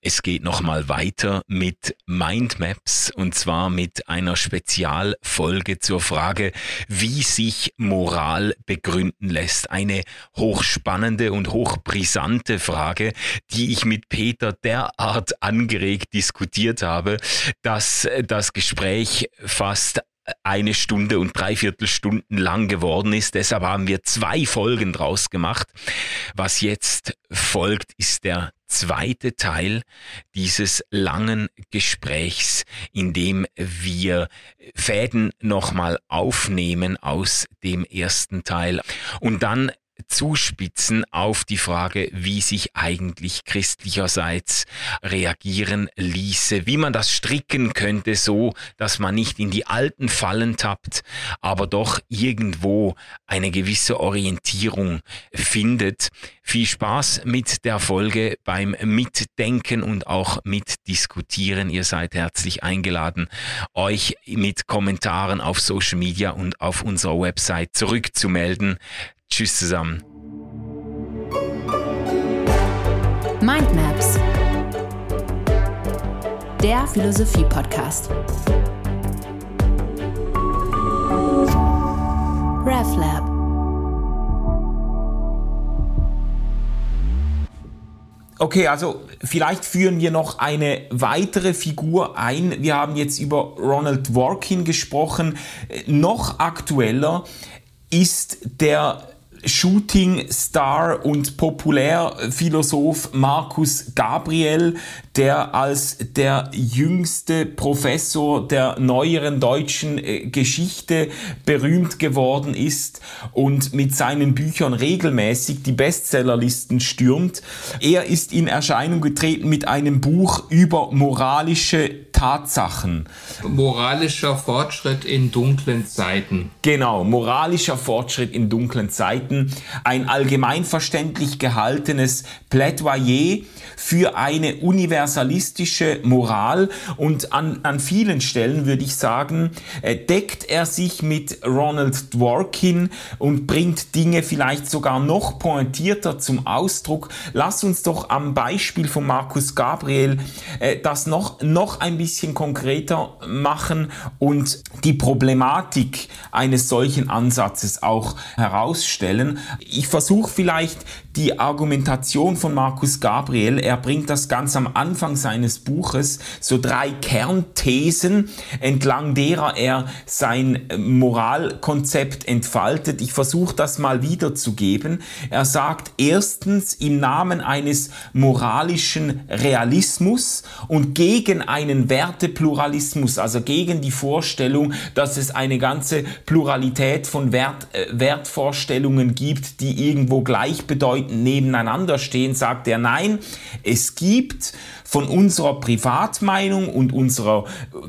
Es geht nochmal weiter mit Mindmaps und zwar mit einer Spezialfolge zur Frage, wie sich Moral begründen lässt. Eine hochspannende und hochbrisante Frage, die ich mit Peter derart angeregt diskutiert habe, dass das Gespräch fast eine Stunde und dreiviertel Stunden lang geworden ist. Deshalb haben wir zwei Folgen draus gemacht. Was jetzt folgt, ist der zweite Teil dieses langen Gesprächs, in dem wir Fäden nochmal aufnehmen aus dem ersten Teil. Und dann zuspitzen auf die Frage, wie sich eigentlich christlicherseits reagieren ließe, wie man das stricken könnte, so dass man nicht in die alten Fallen tappt, aber doch irgendwo eine gewisse Orientierung findet. Viel Spaß mit der Folge beim Mitdenken und auch Mitdiskutieren. Ihr seid herzlich eingeladen, euch mit Kommentaren auf Social Media und auf unserer Website zurückzumelden. Tschüss zusammen. Mindmaps, der Philosophie-Podcast. RevLab. Okay, also vielleicht führen wir noch eine weitere Figur ein. Wir haben jetzt über Ronald Dworkin gesprochen. Noch aktueller ist der Shooting-Star und Populärphilosoph Markus Gabriel, der als der jüngste Professor der neueren deutschen äh, Geschichte berühmt geworden ist und mit seinen Büchern regelmäßig die Bestsellerlisten stürmt. Er ist in Erscheinung getreten mit einem Buch über moralische Tatsachen. Moralischer Fortschritt in dunklen Zeiten. Genau, moralischer Fortschritt in dunklen Zeiten. Ein allgemeinverständlich gehaltenes Plädoyer für eine universalistische Moral und an, an vielen Stellen würde ich sagen, äh, deckt er sich mit Ronald Dworkin und bringt Dinge vielleicht sogar noch pointierter zum Ausdruck. Lass uns doch am Beispiel von Markus Gabriel äh, das noch, noch ein bisschen konkreter machen und die Problematik eines solchen Ansatzes auch herausstellen. Ich versuche vielleicht die Argumentation von Markus Gabriel. Er bringt das ganz am Anfang seines Buches, so drei Kernthesen, entlang derer er sein Moralkonzept entfaltet. Ich versuche das mal wiederzugeben. Er sagt erstens im Namen eines moralischen Realismus und gegen einen Wertepluralismus, also gegen die Vorstellung, dass es eine ganze Pluralität von Wert, äh, Wertvorstellungen gibt, die irgendwo gleichbedeutend nebeneinander stehen, sagt er, nein, es gibt von unserer Privatmeinung und unserer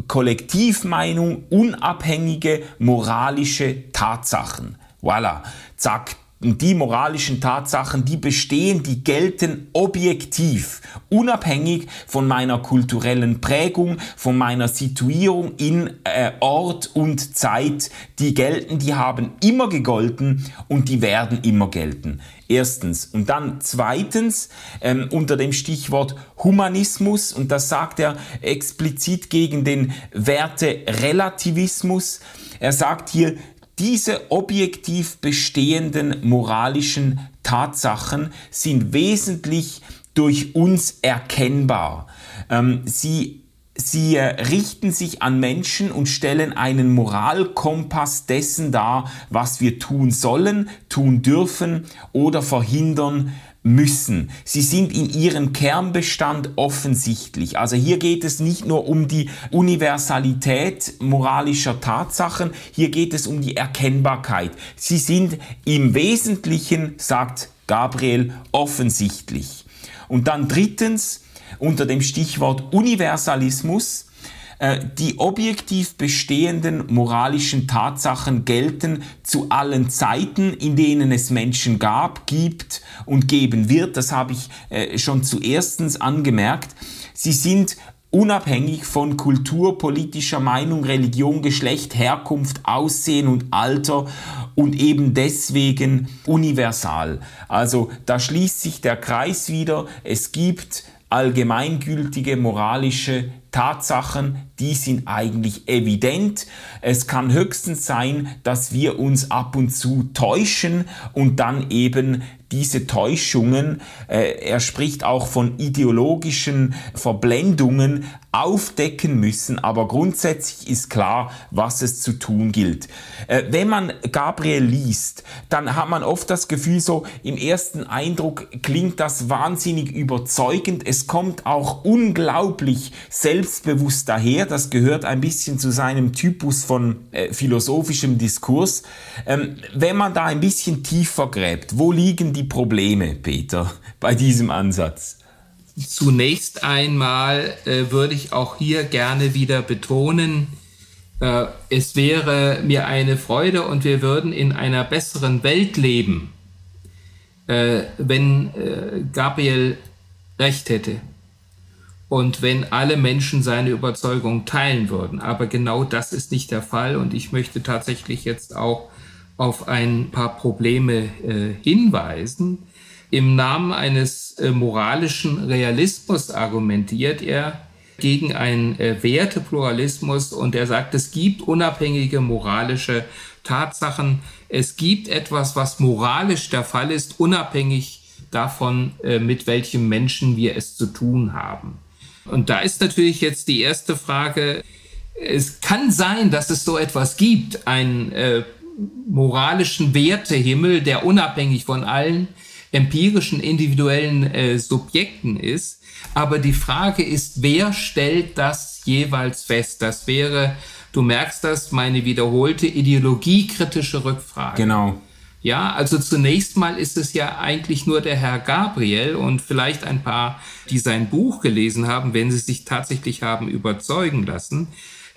Kollektivmeinung unabhängige moralische Tatsachen. Voilà, zack, die moralischen Tatsachen, die bestehen, die gelten objektiv, unabhängig von meiner kulturellen Prägung, von meiner Situierung in äh, Ort und Zeit. Die gelten, die haben immer gegolten und die werden immer gelten. Erstens. Und dann zweitens ähm, unter dem Stichwort Humanismus, und das sagt er explizit gegen den Werterelativismus. Er sagt hier, diese objektiv bestehenden moralischen Tatsachen sind wesentlich durch uns erkennbar. Ähm, sie Sie richten sich an Menschen und stellen einen Moralkompass dessen dar, was wir tun sollen, tun dürfen oder verhindern müssen. Sie sind in ihrem Kernbestand offensichtlich. Also hier geht es nicht nur um die Universalität moralischer Tatsachen, hier geht es um die Erkennbarkeit. Sie sind im Wesentlichen, sagt Gabriel, offensichtlich. Und dann drittens, unter dem Stichwort Universalismus. Äh, die objektiv bestehenden moralischen Tatsachen gelten zu allen Zeiten, in denen es Menschen gab, gibt und geben wird. Das habe ich äh, schon zuerstens angemerkt. Sie sind unabhängig von Kultur, politischer Meinung, Religion, Geschlecht, Herkunft, Aussehen und Alter und eben deswegen universal. Also da schließt sich der Kreis wieder. Es gibt allgemeingültige moralische Tatsachen, die sind eigentlich evident. Es kann höchstens sein, dass wir uns ab und zu täuschen und dann eben diese Täuschungen, äh, er spricht auch von ideologischen Verblendungen, aufdecken müssen, aber grundsätzlich ist klar, was es zu tun gilt. Äh, wenn man Gabriel liest, dann hat man oft das Gefühl, so im ersten Eindruck klingt das wahnsinnig überzeugend. Es kommt auch unglaublich selbstbewusst daher. Das gehört ein bisschen zu seinem Typus von äh, philosophischem Diskurs. Ähm, wenn man da ein bisschen tiefer gräbt, wo liegen die Probleme, Peter, bei diesem Ansatz? Zunächst einmal äh, würde ich auch hier gerne wieder betonen, äh, es wäre mir eine Freude und wir würden in einer besseren Welt leben, äh, wenn äh, Gabriel recht hätte und wenn alle Menschen seine Überzeugung teilen würden. Aber genau das ist nicht der Fall und ich möchte tatsächlich jetzt auch auf ein paar Probleme äh, hinweisen. Im Namen eines äh, moralischen Realismus argumentiert er gegen einen äh, Wertepluralismus und er sagt, es gibt unabhängige moralische Tatsachen. Es gibt etwas, was moralisch der Fall ist, unabhängig davon, äh, mit welchem Menschen wir es zu tun haben. Und da ist natürlich jetzt die erste Frage, es kann sein, dass es so etwas gibt, einen äh, moralischen Wertehimmel, der unabhängig von allen empirischen individuellen äh, Subjekten ist. Aber die Frage ist, wer stellt das jeweils fest? Das wäre, du merkst das, meine wiederholte ideologiekritische Rückfrage. Genau. Ja, also zunächst mal ist es ja eigentlich nur der Herr Gabriel und vielleicht ein paar, die sein Buch gelesen haben, wenn sie sich tatsächlich haben überzeugen lassen.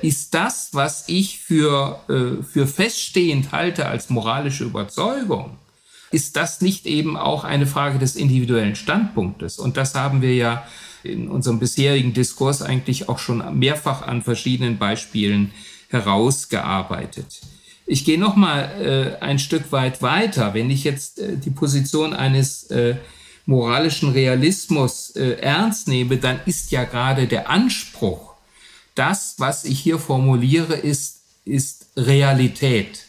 Ist das, was ich für, äh, für feststehend halte als moralische Überzeugung, ist das nicht eben auch eine Frage des individuellen Standpunktes? Und das haben wir ja in unserem bisherigen Diskurs eigentlich auch schon mehrfach an verschiedenen Beispielen herausgearbeitet. Ich gehe noch mal äh, ein Stück weit weiter. Wenn ich jetzt äh, die Position eines äh, moralischen Realismus äh, ernst nehme, dann ist ja gerade der Anspruch, das, was ich hier formuliere, ist, ist Realität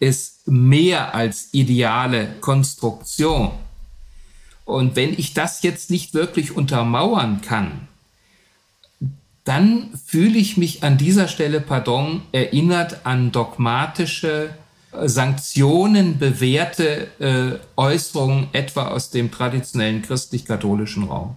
ist mehr als ideale Konstruktion. Und wenn ich das jetzt nicht wirklich untermauern kann, dann fühle ich mich an dieser Stelle, pardon, erinnert an dogmatische, äh, Sanktionen bewährte äh, Äußerungen etwa aus dem traditionellen christlich-katholischen Raum.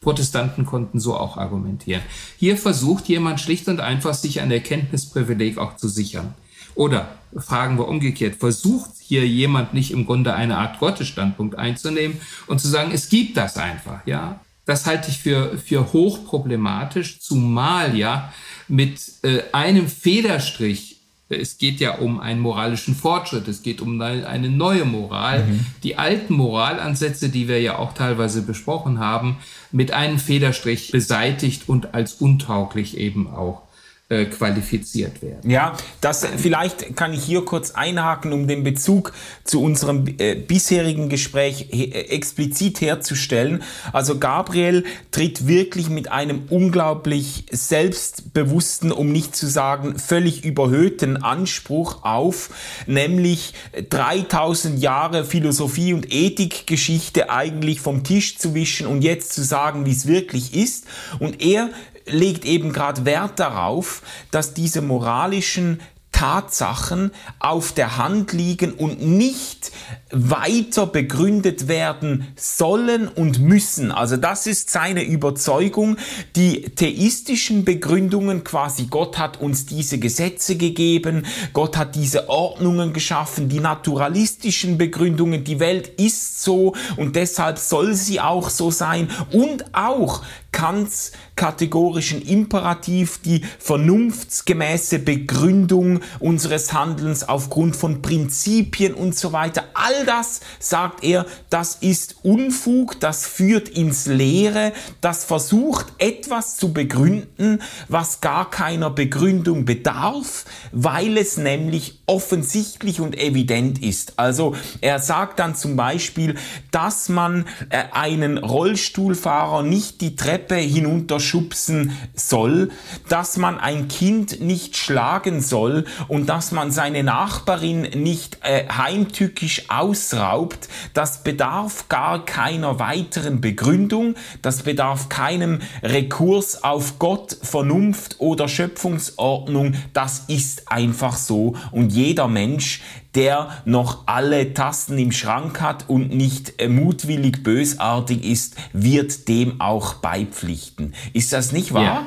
Protestanten konnten so auch argumentieren. Hier versucht jemand schlicht und einfach, sich ein Erkenntnisprivileg auch zu sichern. Oder fragen wir umgekehrt, versucht hier jemand nicht im Grunde eine Art Gottesstandpunkt einzunehmen und zu sagen, es gibt das einfach, ja. Das halte ich für, für hochproblematisch, zumal ja mit äh, einem Federstrich es geht ja um einen moralischen Fortschritt, es geht um eine neue Moral. Mhm. Die alten Moralansätze, die wir ja auch teilweise besprochen haben, mit einem Federstrich beseitigt und als untauglich eben auch äh, qualifiziert werden. Ja, das vielleicht kann ich hier kurz einhaken, um den Bezug zu unserem äh, bisherigen Gespräch äh, explizit herzustellen. Also Gabriel tritt wirklich mit einem unglaublich selbstbewussten, um nicht zu sagen völlig überhöhten Anspruch auf, nämlich 3000 Jahre Philosophie und Ethikgeschichte eigentlich vom Tisch zu wischen und jetzt zu sagen, wie es wirklich ist. Und er legt eben gerade Wert darauf, dass diese moralischen Tatsachen auf der Hand liegen und nicht weiter begründet werden sollen und müssen. Also das ist seine Überzeugung. Die theistischen Begründungen quasi, Gott hat uns diese Gesetze gegeben, Gott hat diese Ordnungen geschaffen, die naturalistischen Begründungen, die Welt ist so und deshalb soll sie auch so sein und auch Kants kategorischen Imperativ, die vernunftsgemäße Begründung unseres Handelns aufgrund von Prinzipien und so weiter. All das, sagt er, das ist Unfug, das führt ins Leere, das versucht etwas zu begründen, was gar keiner Begründung bedarf, weil es nämlich offensichtlich und evident ist. Also er sagt dann zum Beispiel, dass man äh, einen Rollstuhlfahrer nicht die Treppe hinunterschubsen soll, dass man ein Kind nicht schlagen soll und dass man seine Nachbarin nicht äh, heimtückisch ausraubt, das bedarf gar keiner weiteren Begründung, das bedarf keinem Rekurs auf Gott, Vernunft oder Schöpfungsordnung, das ist einfach so. Und jeder Mensch, der noch alle Tasten im Schrank hat und nicht äh, mutwillig bösartig ist, wird dem auch beipflichten. Ist das nicht wahr? Ja.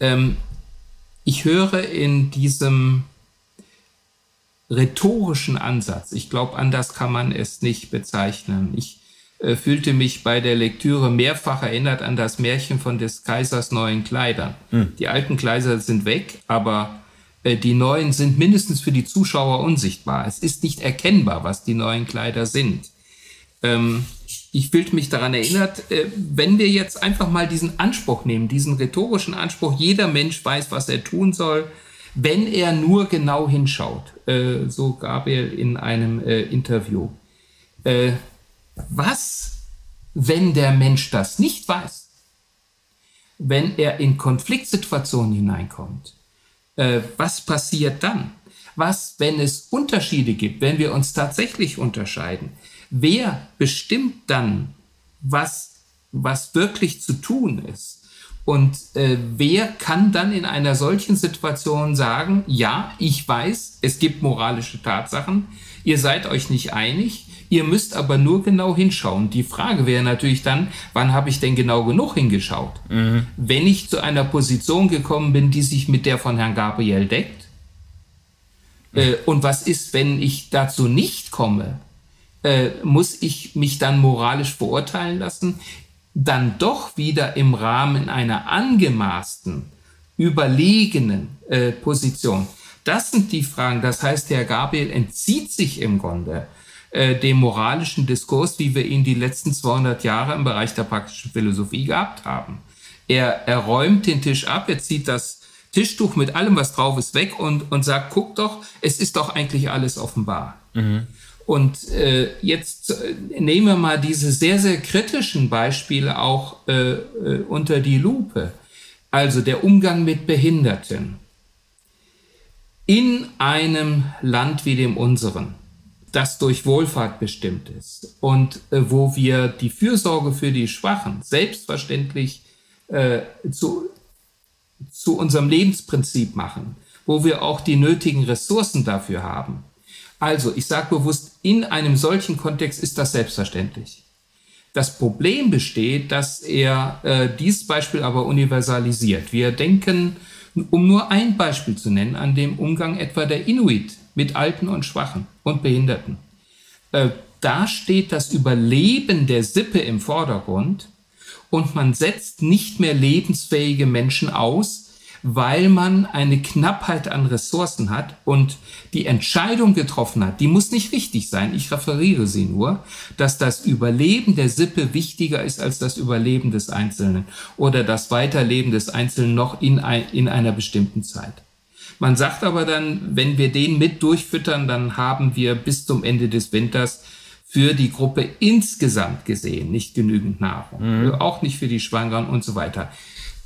Ähm, ich höre in diesem rhetorischen Ansatz, ich glaube, anders kann man es nicht bezeichnen. Ich äh, fühlte mich bei der Lektüre mehrfach erinnert an das Märchen von des Kaisers neuen Kleidern. Hm. Die alten Kleider sind weg, aber die neuen sind mindestens für die Zuschauer unsichtbar. Es ist nicht erkennbar, was die neuen Kleider sind. Ähm, ich fühlte mich daran erinnert, äh, wenn wir jetzt einfach mal diesen Anspruch nehmen, diesen rhetorischen Anspruch, jeder Mensch weiß, was er tun soll, wenn er nur genau hinschaut, äh, so Gabriel in einem äh, Interview. Äh, was, wenn der Mensch das nicht weiß? Wenn er in Konfliktsituationen hineinkommt? Äh, was passiert dann? Was, wenn es Unterschiede gibt, wenn wir uns tatsächlich unterscheiden? Wer bestimmt dann, was, was wirklich zu tun ist? Und äh, wer kann dann in einer solchen Situation sagen, ja, ich weiß, es gibt moralische Tatsachen, ihr seid euch nicht einig, ihr müsst aber nur genau hinschauen. Die Frage wäre natürlich dann, wann habe ich denn genau genug hingeschaut? Mhm. Wenn ich zu einer Position gekommen bin, die sich mit der von Herrn Gabriel deckt, äh, und was ist, wenn ich dazu nicht komme? Äh, muss ich mich dann moralisch verurteilen lassen? dann doch wieder im Rahmen einer angemaßten, überlegenen äh, Position. Das sind die Fragen. Das heißt, Herr Gabriel entzieht sich im Grunde äh, dem moralischen Diskurs, wie wir ihn die letzten 200 Jahre im Bereich der praktischen Philosophie gehabt haben. Er, er räumt den Tisch ab, er zieht das Tischtuch mit allem, was drauf ist, weg und, und sagt, guck doch, es ist doch eigentlich alles offenbar. Mhm. Und äh, jetzt äh, nehmen wir mal diese sehr, sehr kritischen Beispiele auch äh, äh, unter die Lupe. Also der Umgang mit Behinderten. In einem Land wie dem unseren, das durch Wohlfahrt bestimmt ist und äh, wo wir die Fürsorge für die Schwachen selbstverständlich äh, zu, zu unserem Lebensprinzip machen, wo wir auch die nötigen Ressourcen dafür haben, also, ich sage bewusst, in einem solchen Kontext ist das selbstverständlich. Das Problem besteht, dass er äh, dieses Beispiel aber universalisiert. Wir denken, um nur ein Beispiel zu nennen, an dem Umgang etwa der Inuit mit Alten und Schwachen und Behinderten. Äh, da steht das Überleben der Sippe im Vordergrund und man setzt nicht mehr lebensfähige Menschen aus, weil man eine Knappheit an Ressourcen hat und die Entscheidung getroffen hat, die muss nicht wichtig sein, ich referiere sie nur, dass das Überleben der Sippe wichtiger ist als das Überleben des Einzelnen oder das Weiterleben des Einzelnen noch in, ein, in einer bestimmten Zeit. Man sagt aber dann, wenn wir den mit durchfüttern, dann haben wir bis zum Ende des Winters für die Gruppe insgesamt gesehen nicht genügend Nahrung, mhm. auch nicht für die Schwangeren und so weiter.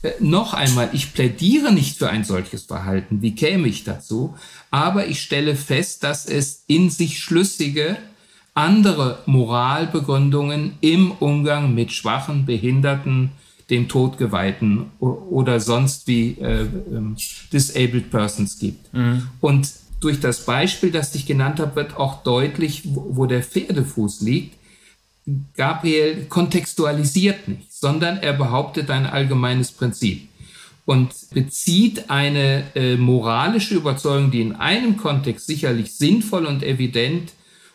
Äh, noch einmal, ich plädiere nicht für ein solches Verhalten. Wie käme ich dazu? Aber ich stelle fest, dass es in sich schlüssige andere Moralbegründungen im Umgang mit Schwachen, Behinderten, dem Todgeweihten oder sonst wie äh, äh, disabled persons gibt. Mhm. Und durch das Beispiel, das ich genannt habe, wird auch deutlich, wo, wo der Pferdefuß liegt. Gabriel kontextualisiert nicht, sondern er behauptet ein allgemeines Prinzip und bezieht eine äh, moralische Überzeugung, die in einem Kontext sicherlich sinnvoll und evident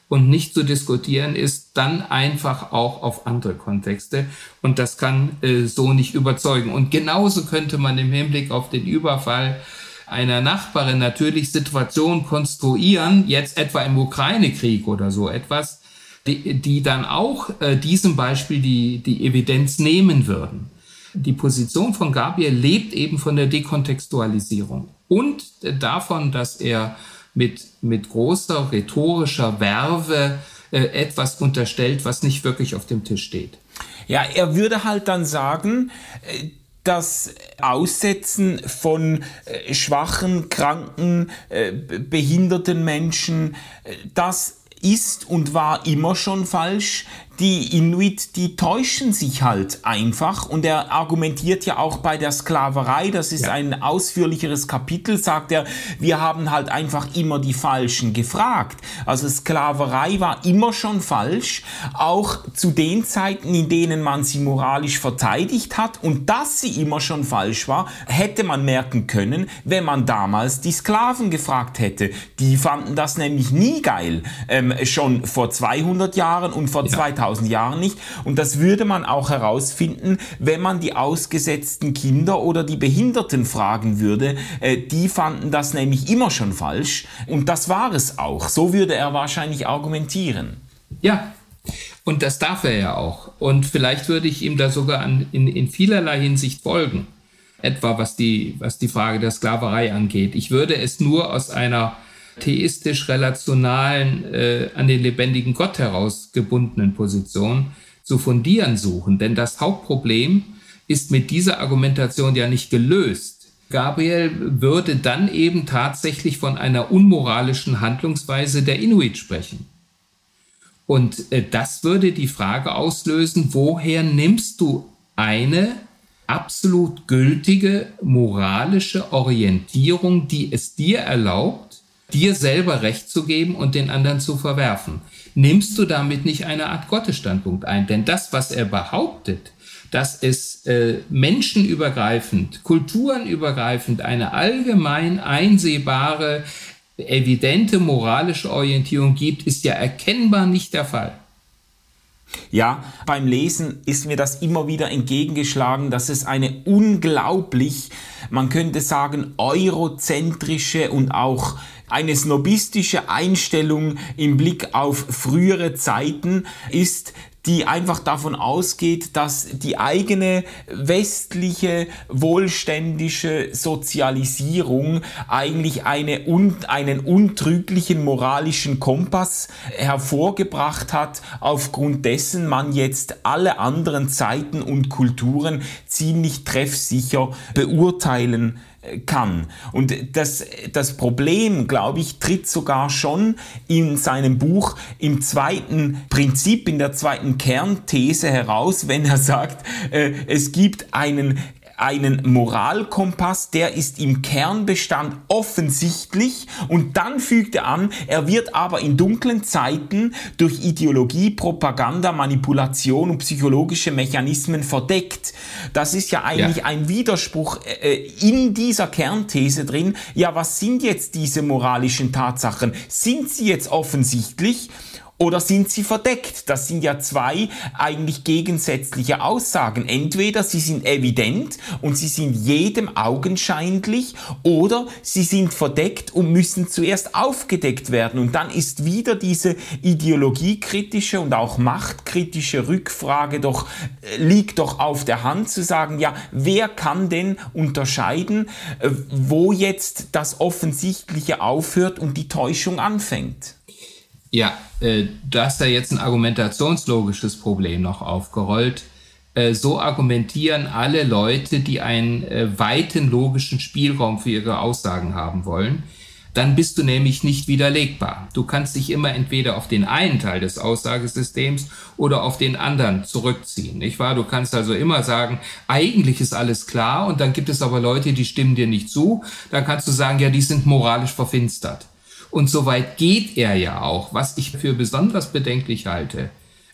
und nicht zu diskutieren ist, dann einfach auch auf andere Kontexte. Und das kann äh, so nicht überzeugen. Und genauso könnte man im Hinblick auf den Überfall einer Nachbarin natürlich Situationen konstruieren, jetzt etwa im Ukraine-Krieg oder so etwas, die, die dann auch äh, diesem Beispiel die, die Evidenz nehmen würden. Die Position von Gabriel lebt eben von der Dekontextualisierung und davon, dass er mit, mit großer rhetorischer Werbe äh, etwas unterstellt, was nicht wirklich auf dem Tisch steht. Ja, er würde halt dann sagen, äh, das Aussetzen von äh, schwachen, kranken, behinderten Menschen, das ist und war immer schon falsch die Inuit, die täuschen sich halt einfach und er argumentiert ja auch bei der Sklaverei, das ist ja. ein ausführlicheres Kapitel, sagt er, wir haben halt einfach immer die Falschen gefragt. Also Sklaverei war immer schon falsch, auch zu den Zeiten, in denen man sie moralisch verteidigt hat und dass sie immer schon falsch war, hätte man merken können, wenn man damals die Sklaven gefragt hätte. Die fanden das nämlich nie geil, ähm, schon vor 200 Jahren und vor ja. 2000 2000 Jahren nicht. Und das würde man auch herausfinden, wenn man die ausgesetzten Kinder oder die Behinderten fragen würde. Äh, die fanden das nämlich immer schon falsch. Und das war es auch. So würde er wahrscheinlich argumentieren. Ja, und das darf er ja auch. Und vielleicht würde ich ihm da sogar an, in, in vielerlei Hinsicht folgen. Etwa was die, was die Frage der Sklaverei angeht. Ich würde es nur aus einer theistisch-relationalen, äh, an den lebendigen Gott herausgebundenen Position zu fundieren suchen. Denn das Hauptproblem ist mit dieser Argumentation ja nicht gelöst. Gabriel würde dann eben tatsächlich von einer unmoralischen Handlungsweise der Inuit sprechen. Und äh, das würde die Frage auslösen, woher nimmst du eine absolut gültige moralische Orientierung, die es dir erlaubt, dir selber Recht zu geben und den anderen zu verwerfen. Nimmst du damit nicht eine Art Gottesstandpunkt ein? Denn das, was er behauptet, dass es äh, menschenübergreifend, kulturenübergreifend eine allgemein einsehbare, evidente moralische Orientierung gibt, ist ja erkennbar nicht der Fall. Ja, beim Lesen ist mir das immer wieder entgegengeschlagen, dass es eine unglaublich, man könnte sagen, eurozentrische und auch eine snobistische Einstellung im Blick auf frühere Zeiten ist, die einfach davon ausgeht, dass die eigene westliche wohlständische Sozialisierung eigentlich eine un, einen untrüglichen moralischen Kompass hervorgebracht hat, aufgrund dessen man jetzt alle anderen Zeiten und Kulturen ziemlich treffsicher beurteilen kann. Und das, das Problem, glaube ich, tritt sogar schon in seinem Buch im zweiten Prinzip, in der zweiten Kernthese heraus, wenn er sagt, äh, es gibt einen einen Moralkompass, der ist im Kernbestand offensichtlich und dann fügt er an, er wird aber in dunklen Zeiten durch Ideologie, Propaganda, Manipulation und psychologische Mechanismen verdeckt. Das ist ja eigentlich ja. ein Widerspruch äh, in dieser Kernthese drin. Ja, was sind jetzt diese moralischen Tatsachen? Sind sie jetzt offensichtlich? Oder sind sie verdeckt? Das sind ja zwei eigentlich gegensätzliche Aussagen. Entweder sie sind evident und sie sind jedem augenscheinlich oder sie sind verdeckt und müssen zuerst aufgedeckt werden. Und dann ist wieder diese ideologiekritische und auch machtkritische Rückfrage doch, äh, liegt doch auf der Hand zu sagen, ja, wer kann denn unterscheiden, äh, wo jetzt das Offensichtliche aufhört und die Täuschung anfängt? Ja, äh, du hast da jetzt ein argumentationslogisches Problem noch aufgerollt. Äh, so argumentieren alle Leute, die einen äh, weiten logischen Spielraum für ihre Aussagen haben wollen. Dann bist du nämlich nicht widerlegbar. Du kannst dich immer entweder auf den einen Teil des Aussagesystems oder auf den anderen zurückziehen, nicht wahr? Du kannst also immer sagen, eigentlich ist alles klar und dann gibt es aber Leute, die stimmen dir nicht zu. Dann kannst du sagen, ja, die sind moralisch verfinstert. Und so weit geht er ja auch, was ich für besonders bedenklich halte.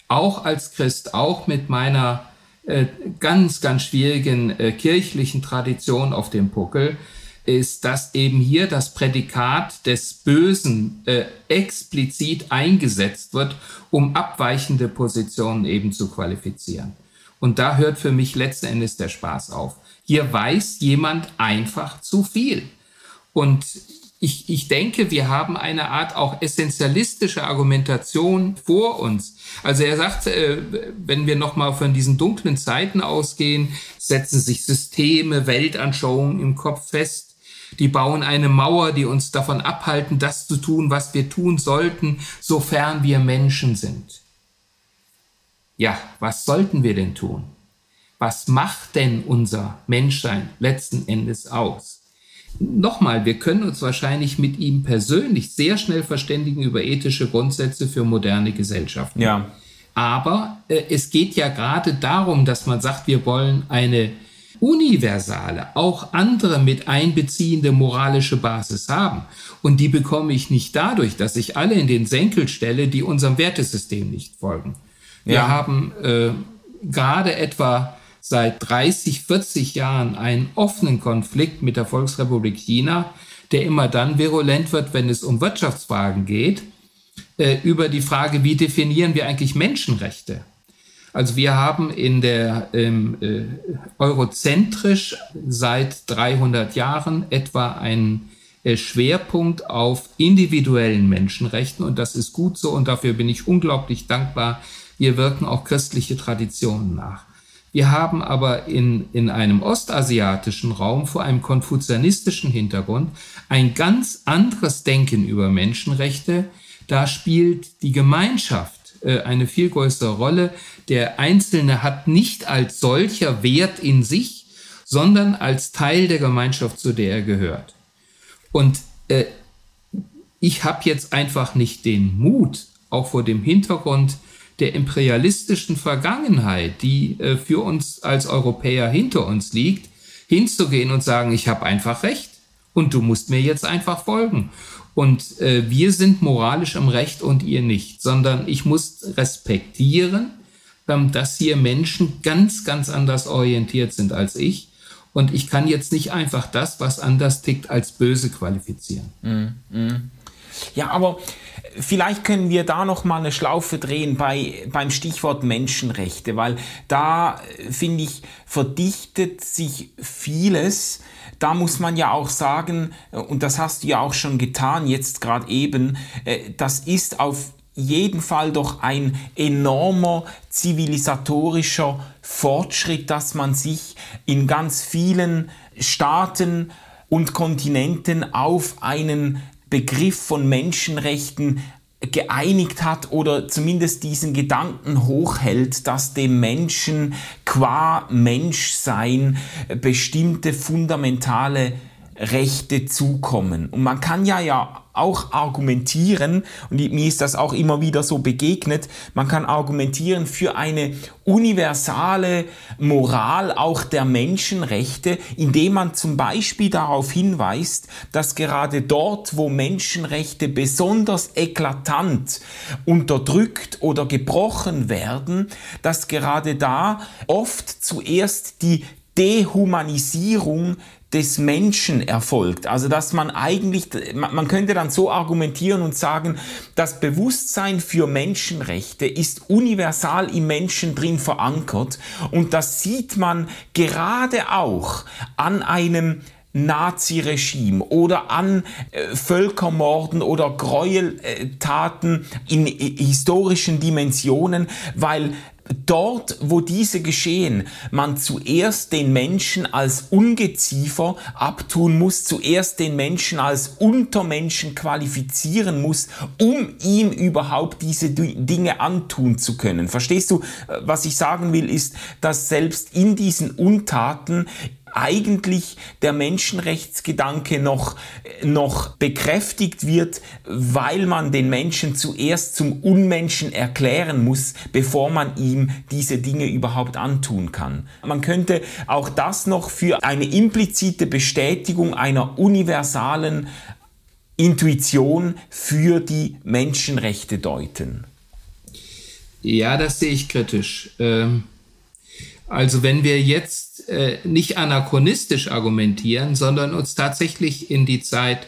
Auch als Christ, auch mit meiner äh, ganz, ganz schwierigen äh, kirchlichen Tradition auf dem Puckel, ist, dass eben hier das Prädikat des Bösen äh, explizit eingesetzt wird, um abweichende Positionen eben zu qualifizieren. Und da hört für mich letzten Endes der Spaß auf. Hier weiß jemand einfach zu viel. Und ich, ich denke, wir haben eine Art auch essentialistische Argumentation vor uns. Also er sagt, äh, wenn wir nochmal von diesen dunklen Zeiten ausgehen, setzen sich Systeme, Weltanschauungen im Kopf fest. Die bauen eine Mauer, die uns davon abhalten, das zu tun, was wir tun sollten, sofern wir Menschen sind. Ja, was sollten wir denn tun? Was macht denn unser Menschsein letzten Endes aus? Nochmal, wir können uns wahrscheinlich mit ihm persönlich sehr schnell verständigen über ethische Grundsätze für moderne Gesellschaften. Ja. Aber äh, es geht ja gerade darum, dass man sagt, wir wollen eine universale, auch andere mit einbeziehende moralische Basis haben. Und die bekomme ich nicht dadurch, dass ich alle in den Senkel stelle, die unserem Wertesystem nicht folgen. Wir ja. haben äh, gerade etwa seit 30, 40 Jahren einen offenen Konflikt mit der Volksrepublik China, der immer dann virulent wird, wenn es um Wirtschaftsfragen geht, äh, über die Frage, wie definieren wir eigentlich Menschenrechte? Also wir haben in der ähm, äh, eurozentrisch seit 300 Jahren etwa einen äh, Schwerpunkt auf individuellen Menschenrechten und das ist gut so und dafür bin ich unglaublich dankbar. Hier wirken auch christliche Traditionen nach. Wir haben aber in, in einem ostasiatischen Raum vor einem konfuzianistischen Hintergrund ein ganz anderes Denken über Menschenrechte. Da spielt die Gemeinschaft äh, eine viel größere Rolle. Der Einzelne hat nicht als solcher Wert in sich, sondern als Teil der Gemeinschaft, zu der er gehört. Und äh, ich habe jetzt einfach nicht den Mut, auch vor dem Hintergrund der imperialistischen Vergangenheit, die äh, für uns als Europäer hinter uns liegt, hinzugehen und sagen, ich habe einfach recht und du musst mir jetzt einfach folgen. Und äh, wir sind moralisch im Recht und ihr nicht, sondern ich muss respektieren, ähm, dass hier Menschen ganz, ganz anders orientiert sind als ich. Und ich kann jetzt nicht einfach das, was anders tickt, als böse qualifizieren. Mm, mm. Ja, aber vielleicht können wir da noch mal eine Schlaufe drehen bei, beim Stichwort Menschenrechte, weil da, äh, finde ich, verdichtet sich vieles. Da muss man ja auch sagen, äh, und das hast du ja auch schon getan, jetzt gerade eben, äh, das ist auf jeden Fall doch ein enormer zivilisatorischer Fortschritt, dass man sich in ganz vielen Staaten und Kontinenten auf einen Begriff von Menschenrechten geeinigt hat oder zumindest diesen Gedanken hochhält, dass dem Menschen qua Menschsein bestimmte fundamentale Rechte zukommen. Und man kann ja ja auch argumentieren, und mir ist das auch immer wieder so begegnet, man kann argumentieren für eine universale Moral auch der Menschenrechte, indem man zum Beispiel darauf hinweist, dass gerade dort, wo Menschenrechte besonders eklatant unterdrückt oder gebrochen werden, dass gerade da oft zuerst die Dehumanisierung des Menschen erfolgt. Also dass man eigentlich, man könnte dann so argumentieren und sagen, das Bewusstsein für Menschenrechte ist universal im Menschen drin verankert und das sieht man gerade auch an einem Naziregime oder an äh, Völkermorden oder Gräueltaten in äh, historischen Dimensionen, weil dort, wo diese geschehen, man zuerst den Menschen als Ungeziefer abtun muss, zuerst den Menschen als Untermenschen qualifizieren muss, um ihm überhaupt diese Dinge antun zu können. Verstehst du, äh, was ich sagen will, ist, dass selbst in diesen Untaten eigentlich der Menschenrechtsgedanke noch, noch bekräftigt wird, weil man den Menschen zuerst zum Unmenschen erklären muss, bevor man ihm diese Dinge überhaupt antun kann. Man könnte auch das noch für eine implizite Bestätigung einer universalen Intuition für die Menschenrechte deuten. Ja, das sehe ich kritisch. Ähm Also wenn wir jetzt äh, nicht anachronistisch argumentieren, sondern uns tatsächlich in die Zeit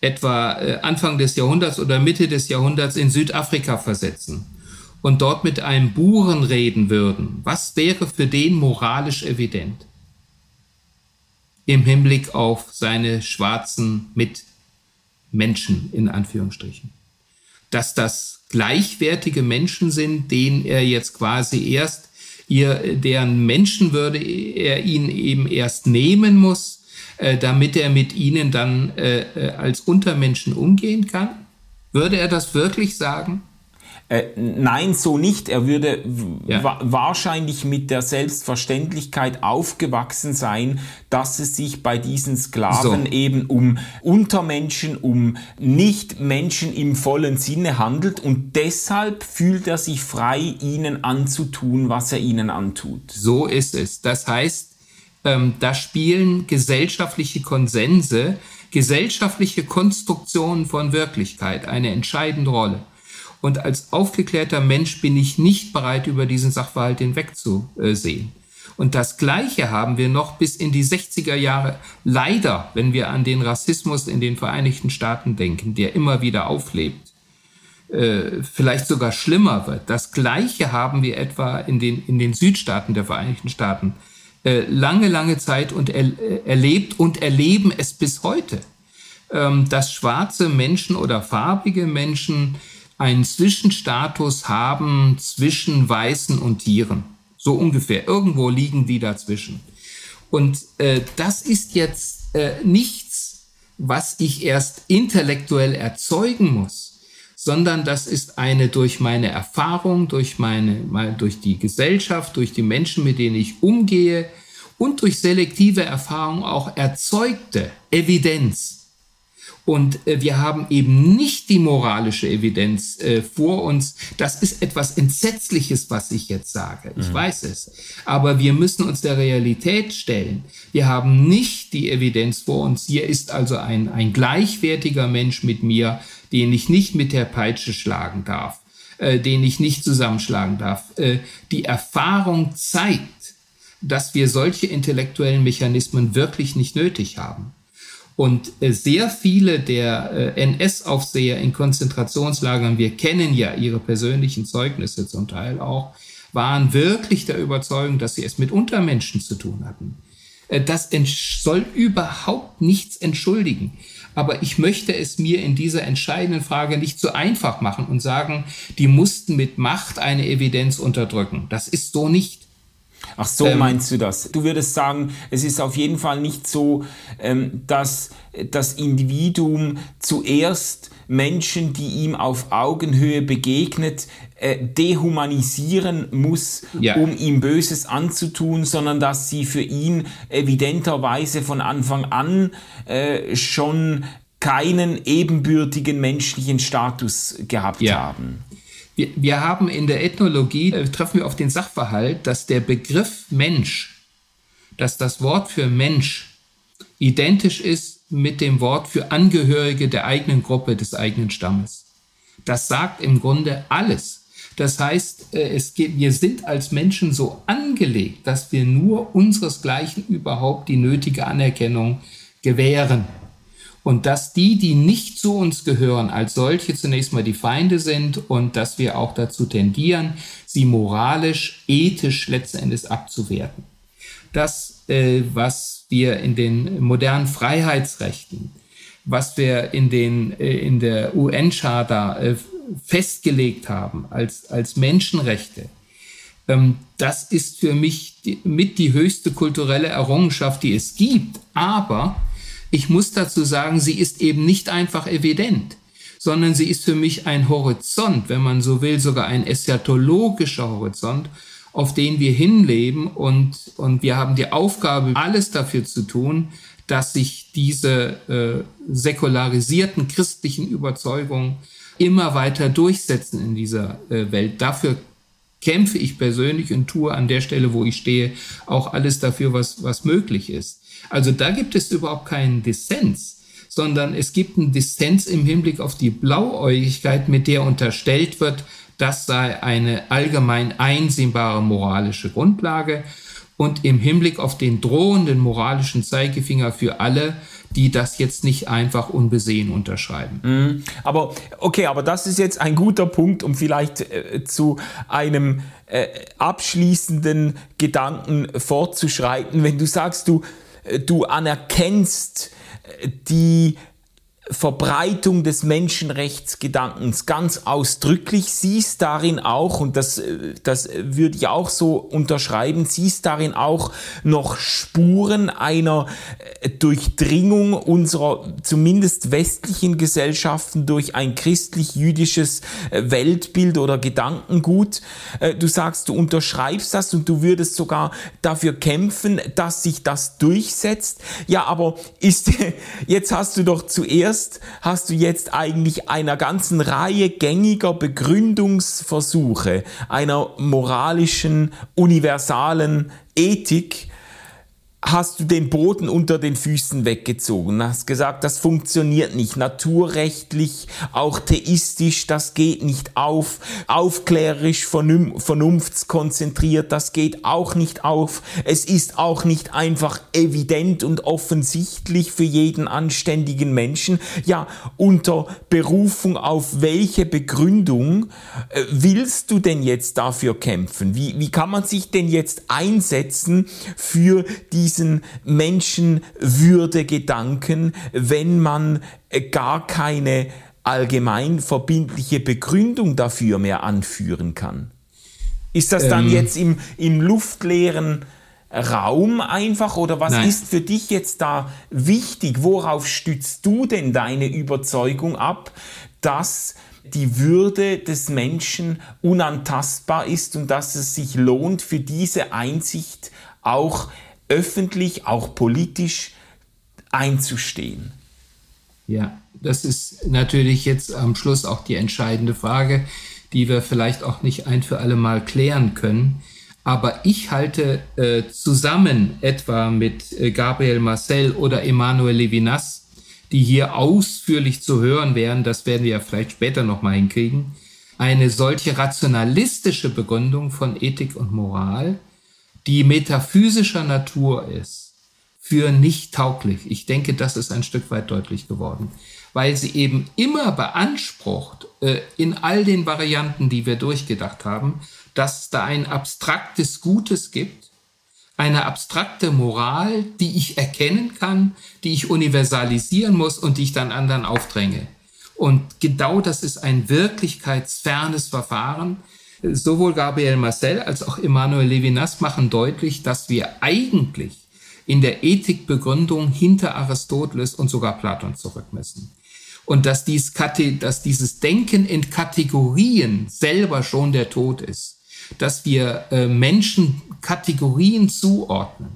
etwa äh, Anfang des Jahrhunderts oder Mitte des Jahrhunderts in Südafrika versetzen und dort mit einem Buren reden würden, was wäre für den moralisch evident? Im Hinblick auf seine schwarzen Mitmenschen in Anführungsstrichen. Dass das gleichwertige Menschen sind, denen er jetzt quasi erst ihr, deren Menschenwürde er ihn eben erst nehmen muss, äh, damit er mit ihnen dann äh, äh als Untermenschen umgehen kann? Würde er das wirklich sagen? Äh, nein, so nicht. Er würde ja. wa wahrscheinlich mit der Selbstverständlichkeit aufgewachsen sein, dass es sich bei diesen Sklaven so. eben um Untermenschen, um Nicht-Menschen im vollen Sinne handelt und deshalb fühlt er sich frei, ihnen anzutun, was er ihnen antut. So ist es. Das heißt, ähm, da spielen gesellschaftliche Konsense, gesellschaftliche Konstruktionen von Wirklichkeit eine entscheidende Rolle. Und als aufgeklärter Mensch bin ich nicht bereit, über diesen Sachverhalt hinwegzusehen. Und das Gleiche haben wir noch bis in die 60er Jahre, leider, wenn wir an den Rassismus in den Vereinigten Staaten denken, der immer wieder auflebt, äh, vielleicht sogar schlimmer wird. Das Gleiche haben wir etwa in den, in den Südstaaten der Vereinigten Staaten äh, lange, lange Zeit und er, äh, erlebt und erleben es bis heute, ähm, dass schwarze Menschen oder farbige Menschen einen Zwischenstatus haben zwischen Weißen und Tieren. So ungefähr. Irgendwo liegen die dazwischen. Und äh, das ist jetzt äh, nichts, was ich erst intellektuell erzeugen muss, sondern das ist eine durch meine Erfahrung, durch meine, mal durch die Gesellschaft, durch die Menschen, mit denen ich umgehe und durch selektive Erfahrung auch erzeugte Evidenz. Und äh, wir haben eben nicht die moralische Evidenz äh, vor uns. Das ist etwas Entsetzliches, was ich jetzt sage. Ich mhm. weiß es. Aber wir müssen uns der Realität stellen. Wir haben nicht die Evidenz vor uns. Hier ist also ein, ein gleichwertiger Mensch mit mir, den ich nicht mit der Peitsche schlagen darf, äh, den ich nicht zusammenschlagen darf. Äh, die Erfahrung zeigt, dass wir solche intellektuellen Mechanismen wirklich nicht nötig haben. Und äh, sehr viele der äh, NS-Aufseher in Konzentrationslagern, wir kennen ja ihre persönlichen Zeugnisse zum Teil auch, waren wirklich der Überzeugung, dass sie es mit Untermenschen zu tun hatten. Äh, das soll überhaupt nichts entschuldigen. Aber ich möchte es mir in dieser entscheidenden Frage nicht so einfach machen und sagen, die mussten mit Macht eine Evidenz unterdrücken. Das ist so nicht. Ach so ähm, meinst du das? Du würdest sagen, es ist auf jeden Fall nicht so, ähm, dass das Individuum zuerst Menschen, die ihm auf Augenhöhe begegnet, äh, dehumanisieren muss, ja. um ihm Böses anzutun, sondern dass sie für ihn evidenterweise von Anfang an äh, schon keinen ebenbürtigen menschlichen Status gehabt ja. haben. Wir, wir haben in der Ethnologie, äh, treffen wir auf den Sachverhalt, dass der Begriff Mensch, dass das Wort für Mensch identisch ist mit dem Wort für Angehörige der eigenen Gruppe, des eigenen Stammes. Das sagt im Grunde alles. Das heißt, äh, es geht, wir sind als Menschen so angelegt, dass wir nur unseresgleichen überhaupt die nötige Anerkennung gewähren und dass die, die nicht zu uns gehören, als solche zunächst mal die Feinde sind und dass wir auch dazu tendieren, sie moralisch, ethisch letzten Endes abzuwerten. Das, äh, was wir in den modernen Freiheitsrechten, was wir in, den, äh, in der UN-Charta äh, festgelegt haben als, als Menschenrechte, ähm, das ist für mich die, mit die höchste kulturelle Errungenschaft, die es gibt. Aber ich muss dazu sagen, sie ist eben nicht einfach evident, sondern sie ist für mich ein Horizont, wenn man so will, sogar ein eschatologischer Horizont, auf den wir hinleben und, und wir haben die Aufgabe, alles dafür zu tun, dass sich diese äh, säkularisierten christlichen Überzeugungen immer weiter durchsetzen in dieser äh, Welt. Dafür kämpfe ich persönlich und tue an der Stelle, wo ich stehe, auch alles dafür, was, was möglich ist. Also da gibt es überhaupt keinen Dissens, sondern es gibt einen Dissens im Hinblick auf die Blauäugigkeit, mit der unterstellt wird, das sei eine allgemein einsehbare moralische Grundlage. und im Hinblick auf den drohenden moralischen Zeigefinger für alle, die das jetzt nicht einfach unbesehen unterschreiben. Mhm. Aber okay, aber das ist jetzt ein guter Punkt, um vielleicht äh, zu einem äh, abschließenden Gedanken fortzuschreiten. Wenn du sagst, du, du anerkennst äh, die Verbreitung des Menschenrechtsgedankens ganz ausdrücklich, siehst darin auch, und das, äh, das würde ich auch so unterschreiben, siehst darin auch noch Spuren einer äh, Durchdringung unserer zumindest westlichen Gesellschaften durch ein christlich-jüdisches äh, Weltbild oder Gedankengut. Du sagst, du unterschreibst das und du würdest sogar dafür kämpfen, dass sich das durchsetzt. Ja, aber ist, jetzt hast du doch zuerst wirst, hast du jetzt eigentlich einer ganzen Reihe gängiger Begründungsversuche einer moralischen, universalen Ethik hast du den Boden unter den Füßen weggezogen, hast gesagt, das funktioniert nicht, naturrechtlich, auch theistisch, das geht nicht auf, aufklärerisch, vernunftskonzentriert, das geht auch nicht auf, es ist auch nicht einfach evident und offensichtlich für jeden anständigen Menschen. Ja, unter Berufung auf welche Begründung äh, willst du denn jetzt dafür kämpfen? Wie, wie kann man sich denn jetzt einsetzen für die diesen Menschenwürdegedanken, wenn man äh, gar keine allgemein verbindliche Begründung dafür mehr anführen kann? Ist das dann ähm. jetzt im, im luftleeren Raum einfach oder was Nein. ist für dich jetzt da wichtig? Worauf stützt du denn deine Überzeugung ab, dass die Würde des Menschen unantastbar ist und dass es sich lohnt, für diese Einsicht auch öffentlich, auch politisch einzustehen? Ja, das ist natürlich jetzt am Schluss auch die entscheidende Frage, die wir vielleicht auch nicht ein für alle Mal klären können. Aber ich halte äh, zusammen etwa mit äh, Gabriel Marcel oder Emmanuel Levinas, die hier ausführlich zu hören wären, das werden wir ja vielleicht später nochmal hinkriegen, eine solche rationalistische Begründung von Ethik und Moral die metaphysischer Natur ist, für nicht tauglich. Ich denke, das ist ein Stück weit deutlich geworden, weil sie eben immer beansprucht, äh, in all den Varianten, die wir durchgedacht haben, dass es da ein abstraktes Gutes gibt, eine abstrakte Moral, die ich erkennen kann, die ich universalisieren muss und die ich dann anderen aufdränge. Und genau das ist ein wirklichkeitsfernes Verfahren, Sowohl Gabriel Marcel als auch Emmanuel Levinas machen deutlich, dass wir eigentlich in der Ethikbegründung hinter Aristoteles und sogar Platon zurück müssen. Und dass, dies, dass dieses Denken in Kategorien selber schon der Tod ist. Dass wir äh, Menschen Kategorien zuordnen.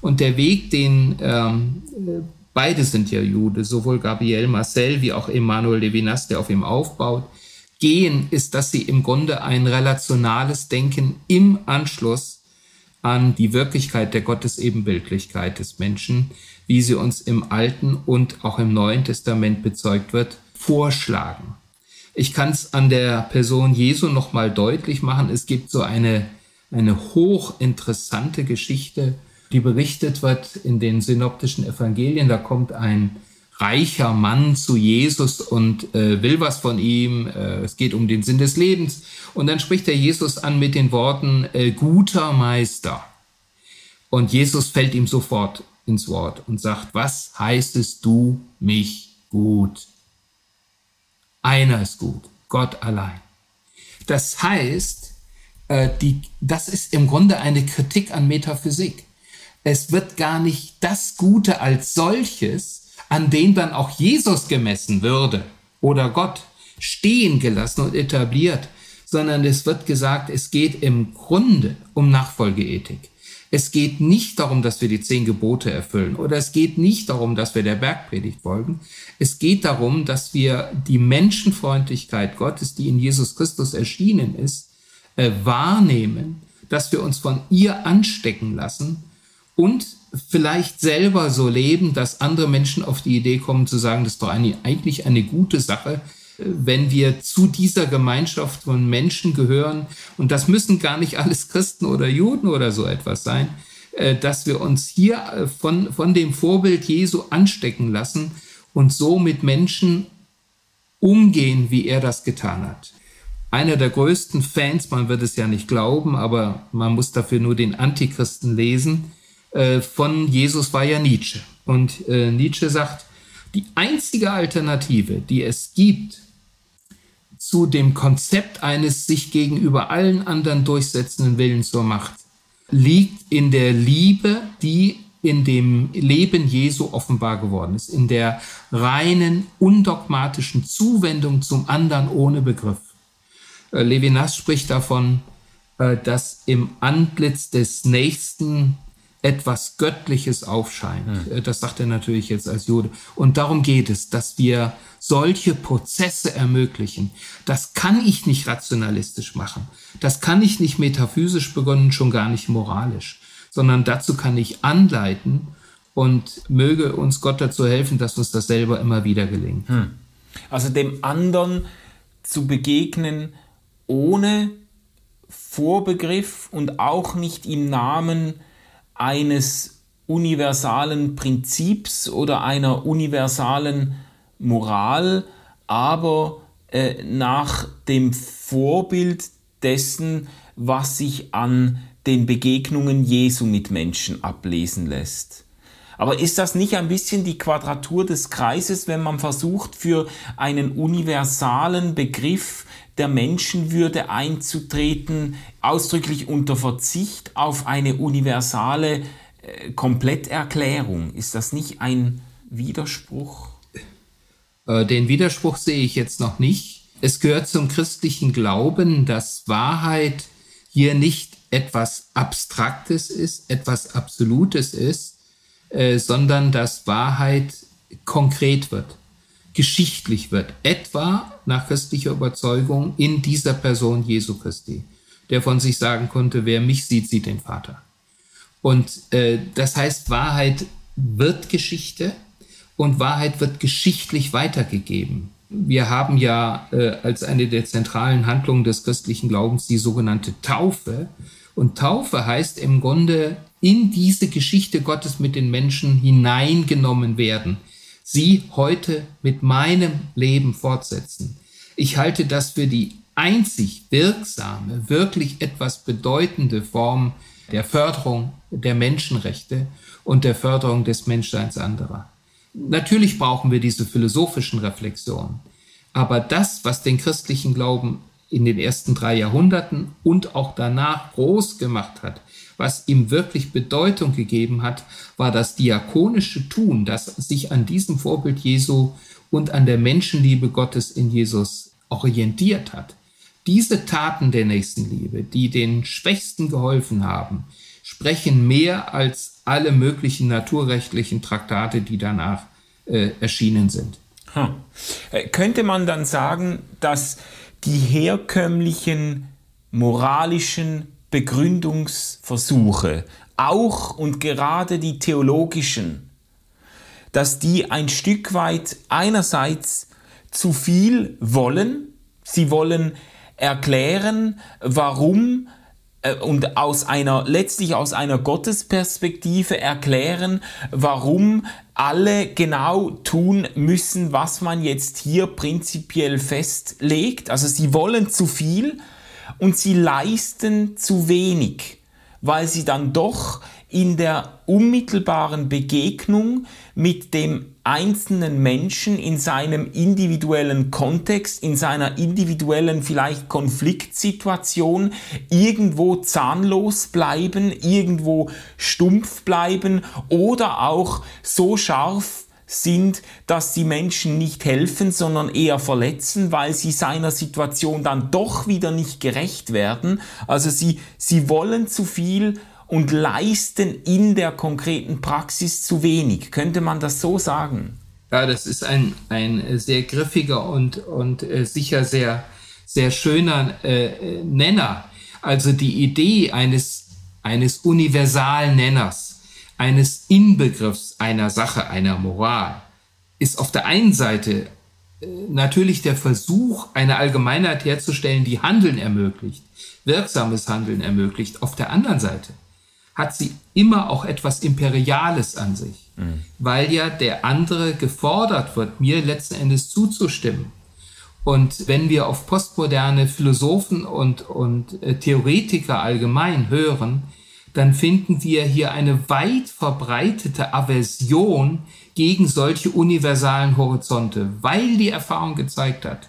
Und der Weg, den ähm, äh, beide sind ja Jude, sowohl Gabriel Marcel wie auch Emmanuel Levinas, der auf ihm aufbaut, gehen, ist, dass sie im Grunde ein relationales Denken im Anschluss an die Wirklichkeit der Gottesebenbildlichkeit des Menschen, wie sie uns im Alten und auch im Neuen Testament bezeugt wird, vorschlagen. Ich kann es an der Person Jesu noch mal deutlich machen. Es gibt so eine, eine hochinteressante Geschichte, die berichtet wird in den synoptischen Evangelien. Da kommt ein reicher Mann zu Jesus und äh, will was von ihm. Äh, es geht um den Sinn des Lebens. Und dann spricht er Jesus an mit den Worten, äh, guter Meister. Und Jesus fällt ihm sofort ins Wort und sagt, was heißt es du mich gut? Einer ist gut, Gott allein. Das heißt, äh, die, das ist im Grunde eine Kritik an Metaphysik. Es wird gar nicht das Gute als solches an dem dann auch Jesus gemessen würde oder Gott stehen gelassen und etabliert, sondern es wird gesagt, es geht im Grunde um Nachfolgeethik. Es geht nicht darum, dass wir die zehn Gebote erfüllen oder es geht nicht darum, dass wir der Bergpredigt folgen. Es geht darum, dass wir die Menschenfreundlichkeit Gottes, die in Jesus Christus erschienen ist, äh, wahrnehmen, dass wir uns von ihr anstecken lassen und vielleicht selber so leben, dass andere Menschen auf die Idee kommen zu sagen, das ist doch eine, eigentlich eine gute Sache, wenn wir zu dieser Gemeinschaft von Menschen gehören. Und das müssen gar nicht alles Christen oder Juden oder so etwas sein. äh, dass wir uns hier äh, von, von dem Vorbild Jesu anstecken lassen und so mit Menschen umgehen, wie er das getan hat. Einer der größten Fans, man wird es ja nicht glauben, aber man muss dafür nur den Antichristen lesen, äh, von Jesus war ja Nietzsche. Und Nietzsche sagt, die einzige Alternative, die es gibt zu dem Konzept eines sich gegenüber allen anderen durchsetzenden Willens zur Macht, liegt in der Liebe, die in dem Leben Jesu offenbar geworden ist, in der reinen, undogmatischen Zuwendung zum anderen ohne Begriff. Äh, Levinas spricht davon, äh, dass im Antlitz des Nächsten etwas Göttliches aufscheint. Hm. Äh, das sagt er natürlich jetzt als Jude. Und darum geht es, dass wir solche Prozesse ermöglichen. Das kann ich nicht rationalistisch machen. Das kann ich nicht metaphysisch begonnen, schon gar nicht moralisch, sondern dazu kann ich anleiten und möge uns Gott dazu helfen, dass uns das selber immer wieder gelingt. Hm. Also dem anderen zu begegnen ohne Vorbegriff und auch nicht im Namen eines universalen Prinzips oder einer universalen Moral, aber äh, nach dem Vorbild dessen, was sich an den Begegnungen Jesu mit Menschen ablesen lässt. Aber ist das nicht ein bisschen die Quadratur des Kreises, wenn man versucht, für einen universalen Begriff der Menschenwürde einzutreten, ausdrücklich unter Verzicht auf eine universale äh, Kompletterklärung? Ist das nicht ein Widerspruch? Äh, den Widerspruch sehe ich jetzt noch nicht. Es gehört zum christlichen Glauben, dass Wahrheit hier nicht etwas Abstraktes ist, etwas Absolutes ist, äh, sondern dass Wahrheit konkret wird, geschichtlich wird, etwa nach christlicher Überzeugung in dieser Person Jesu Christi, der von sich sagen konnte, wer mich sieht, sieht den Vater. Und äh, das heißt, Wahrheit wird Geschichte, und Wahrheit wird geschichtlich weitergegeben. Wir haben ja äh, als eine der zentralen Handlungen des christlichen Glaubens die sogenannte Taufe. Und Taufe heißt im Grunde in diese Geschichte Gottes mit den Menschen hineingenommen werden. Sie heute mit meinem Leben fortsetzen. Ich halte das für die einzig wirksame, wirklich etwas bedeutende Form der Förderung der Menschenrechte und der Förderung des Menschseins anderer. Natürlich brauchen wir diese philosophischen Reflexionen. Aber das, was den christlichen Glauben in den ersten drei Jahrhunderten und auch danach groß gemacht hat, was ihm wirklich Bedeutung gegeben hat, war das diakonische Tun, das sich an diesem Vorbild Jesu und an der Menschenliebe Gottes in Jesus orientiert hat. Diese Taten der Nächstenliebe, die den Schwächsten geholfen haben, sprechen mehr als alle möglichen naturrechtlichen Traktate, die danach äh, erschienen sind. Hm. Könnte man dann sagen, dass die herkömmlichen moralischen Begründungsversuche, auch und gerade die theologischen, dass die ein Stück weit einerseits zu viel wollen, sie wollen erklären, warum äh, und aus einer, letztlich aus einer Gottesperspektive erklären, warum alle genau tun müssen, was man jetzt hier prinzipiell festlegt. Also sie wollen zu viel und sie leisten zu wenig, weil sie dann doch in der unmittelbaren Begegnung mit dem einzelnen Menschen in seinem individuellen Kontext, in seiner individuellen vielleicht Konfliktsituation irgendwo zahnlos bleiben, irgendwo stumpf bleiben oder auch so scharf sind, dass die Menschen nicht helfen, sondern eher verletzen, weil sie seiner Situation dann doch wieder nicht gerecht werden. Also sie, sie wollen zu viel und leisten in der konkreten Praxis zu wenig. Könnte man das so sagen? Ja, das ist ein, ein sehr griffiger und, und äh, sicher sehr, sehr schöner äh, Nenner. Also die Idee eines, eines universalen Nenners, eines Inbegriffs einer Sache, einer Moral, ist auf der einen Seite äh, natürlich der Versuch, eine Allgemeinheit herzustellen, die Handeln ermöglicht, wirksames Handeln ermöglicht. Auf der anderen Seite hat sie immer auch etwas Imperiales an sich, mhm. weil ja der andere gefordert wird, mir letzten Endes zuzustimmen. Und wenn wir auf postmoderne Philosophen und, und äh, Theoretiker allgemein hören, dann finden wir hier eine weit verbreitete Aversion gegen solche universalen Horizonte, weil die Erfahrung gezeigt hat,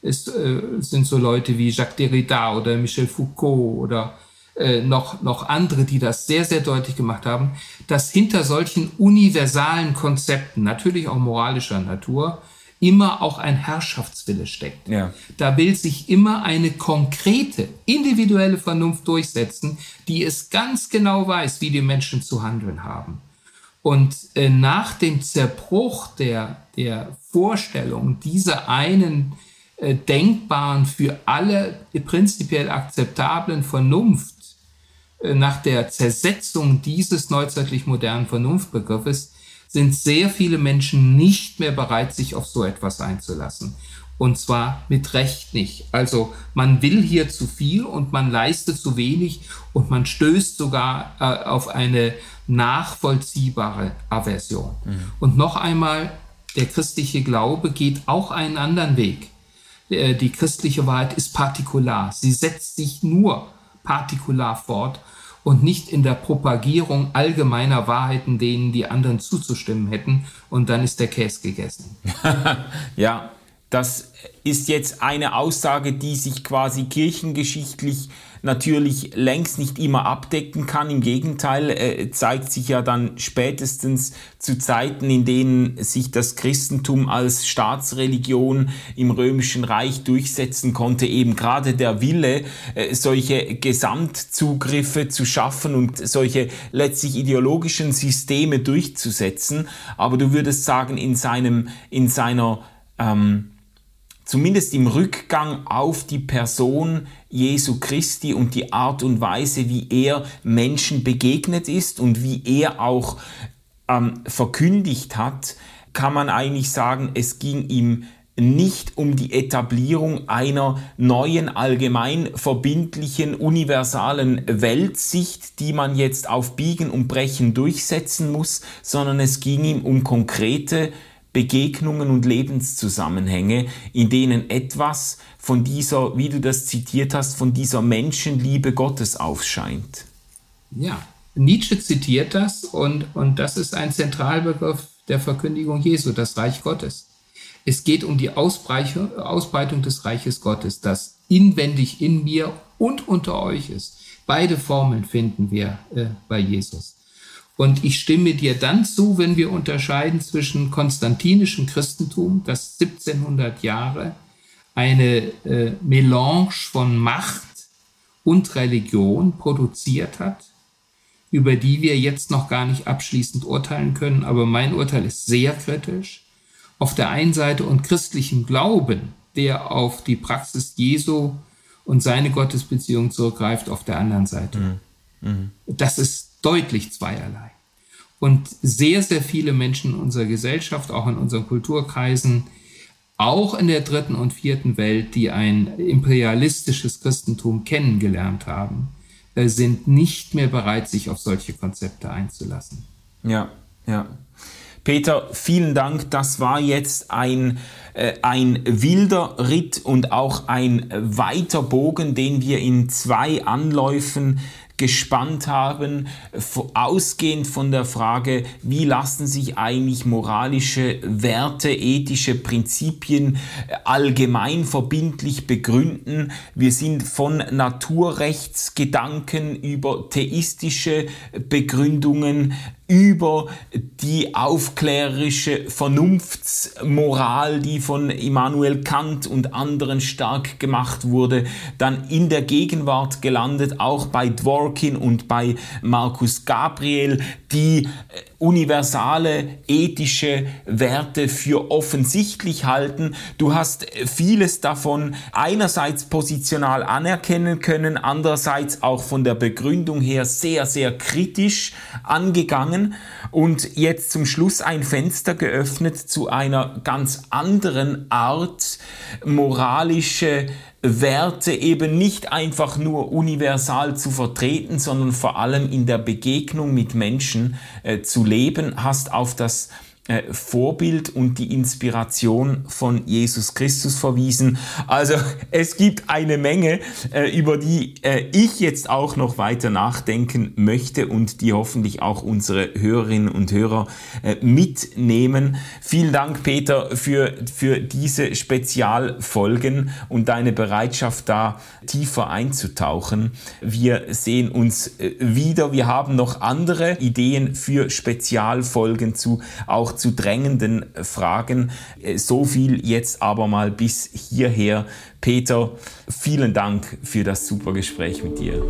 es äh, sind so Leute wie Jacques Derrida oder Michel Foucault oder äh, noch, noch andere, die das sehr, sehr deutlich gemacht haben, dass hinter solchen universalen Konzepten, natürlich auch moralischer Natur, immer auch ein Herrschaftswille steckt. Ja. Da will sich immer eine konkrete, individuelle Vernunft durchsetzen, die es ganz genau weiß, wie die Menschen zu handeln haben. Und äh, nach dem Zerbruch der, der Vorstellung dieser einen äh, denkbaren, für alle prinzipiell akzeptablen Vernunft, äh, nach der Zersetzung dieses neuzeitlich modernen Vernunftbegriffes, sind sehr viele Menschen nicht mehr bereit, sich auf so etwas einzulassen. Und zwar mit Recht nicht. Also man will hier zu viel und man leistet zu wenig und man stößt sogar äh, auf eine nachvollziehbare Aversion. Mhm. Und noch einmal, der christliche Glaube geht auch einen anderen Weg. Äh, die christliche Wahrheit ist partikular. Sie setzt sich nur partikular fort und nicht in der Propagierung allgemeiner Wahrheiten, denen die anderen zuzustimmen hätten. Und dann ist der Käse gegessen. ja, das ist jetzt eine Aussage, die sich quasi kirchengeschichtlich natürlich längst nicht immer abdecken kann. Im Gegenteil, äh, zeigt sich ja dann spätestens zu Zeiten, in denen sich das Christentum als Staatsreligion im römischen Reich durchsetzen konnte, eben gerade der Wille, äh, solche Gesamtzugriffe zu schaffen und solche letztlich ideologischen Systeme durchzusetzen. Aber du würdest sagen, in seinem, in seiner ähm, zumindest im Rückgang auf die Person Jesu Christi und die Art und Weise, wie er Menschen begegnet ist und wie er auch ähm, verkündigt hat, kann man eigentlich sagen, es ging ihm nicht um die Etablierung einer neuen allgemein verbindlichen universalen Weltsicht, die man jetzt auf Biegen und Brechen durchsetzen muss, sondern es ging ihm um konkrete Begegnungen und Lebenszusammenhänge, in denen etwas von dieser, wie du das zitiert hast, von dieser Menschenliebe Gottes aufscheint. Ja, Nietzsche zitiert das und, und das ist ein Zentralbegriff der Verkündigung Jesu, das Reich Gottes. Es geht um die Ausbreitung, des Reiches Gottes, das inwendig in mir und unter euch ist. Beide Formeln finden wir äh, bei Jesus. Und ich stimme dir dann zu, wenn wir unterscheiden zwischen konstantinischem Christentum, das 1700 Jahre eine äh, Melange von Macht und Religion produziert hat, über die wir jetzt noch gar nicht abschließend urteilen können, aber mein Urteil ist sehr kritisch. Auf der einen Seite und christlichem Glauben, der auf die Praxis Jesu und seine Gottesbeziehung zurückgreift, auf der anderen Seite. Mhm. Das ist deutlich zweierlei. Und sehr, sehr viele Menschen in unserer Gesellschaft, auch in unseren Kulturkreisen, auch in der dritten und vierten Welt, die ein imperialistisches Christentum kennengelernt haben, äh, sind nicht mehr bereit, sich auf solche Konzepte einzulassen. Ja, ja. Peter, vielen Dank. Das war jetzt ein, äh, ein wilder Ritt und auch ein weiter Bogen, den wir in zwei Anläufen gespannt haben, ausgehend von der Frage, wie lassen sich eigentlich moralische Werte, ethische Prinzipien äh, allgemein verbindlich begründen. Wir sind von Naturrechtsgedanken über theistische Begründungen über die aufklärerische Vernunftsmoral, die von Immanuel Kant und anderen stark gemacht wurde, dann in der Gegenwart gelandet, auch bei Dworkin und bei Markus Gabriel, die äh, universale ethische Werte für offensichtlich halten. Du hast vieles davon einerseits positional anerkennen können, andererseits auch von der Begründung her sehr, sehr kritisch angegangen. Und jetzt zum Schluss ein Fenster geöffnet zu einer ganz anderen Art moralische Werte eben nicht einfach nur universal zu vertreten, sondern vor allem in der Begegnung mit Menschen äh, zu leben, hast auf das äh, Vorbild und die Inspiration von Jesus Christus verwiesen. Also es gibt eine Menge, äh, über die äh, ich jetzt auch noch weiter nachdenken möchte und die hoffentlich auch unsere Hörerinnen und Hörer mitnehmen. Vielen Dank, Peter, für, für diese Spezialfolgen und deine Bereitschaft, da tiefer einzutauchen. Wir sehen uns wieder. Wir haben noch andere Ideen für Spezialfolgen zu auch zu drängenden Fragen. Äh, so viel jetzt aber mal bis hierher. Peter, vielen Dank für das super Gespräch mit dir.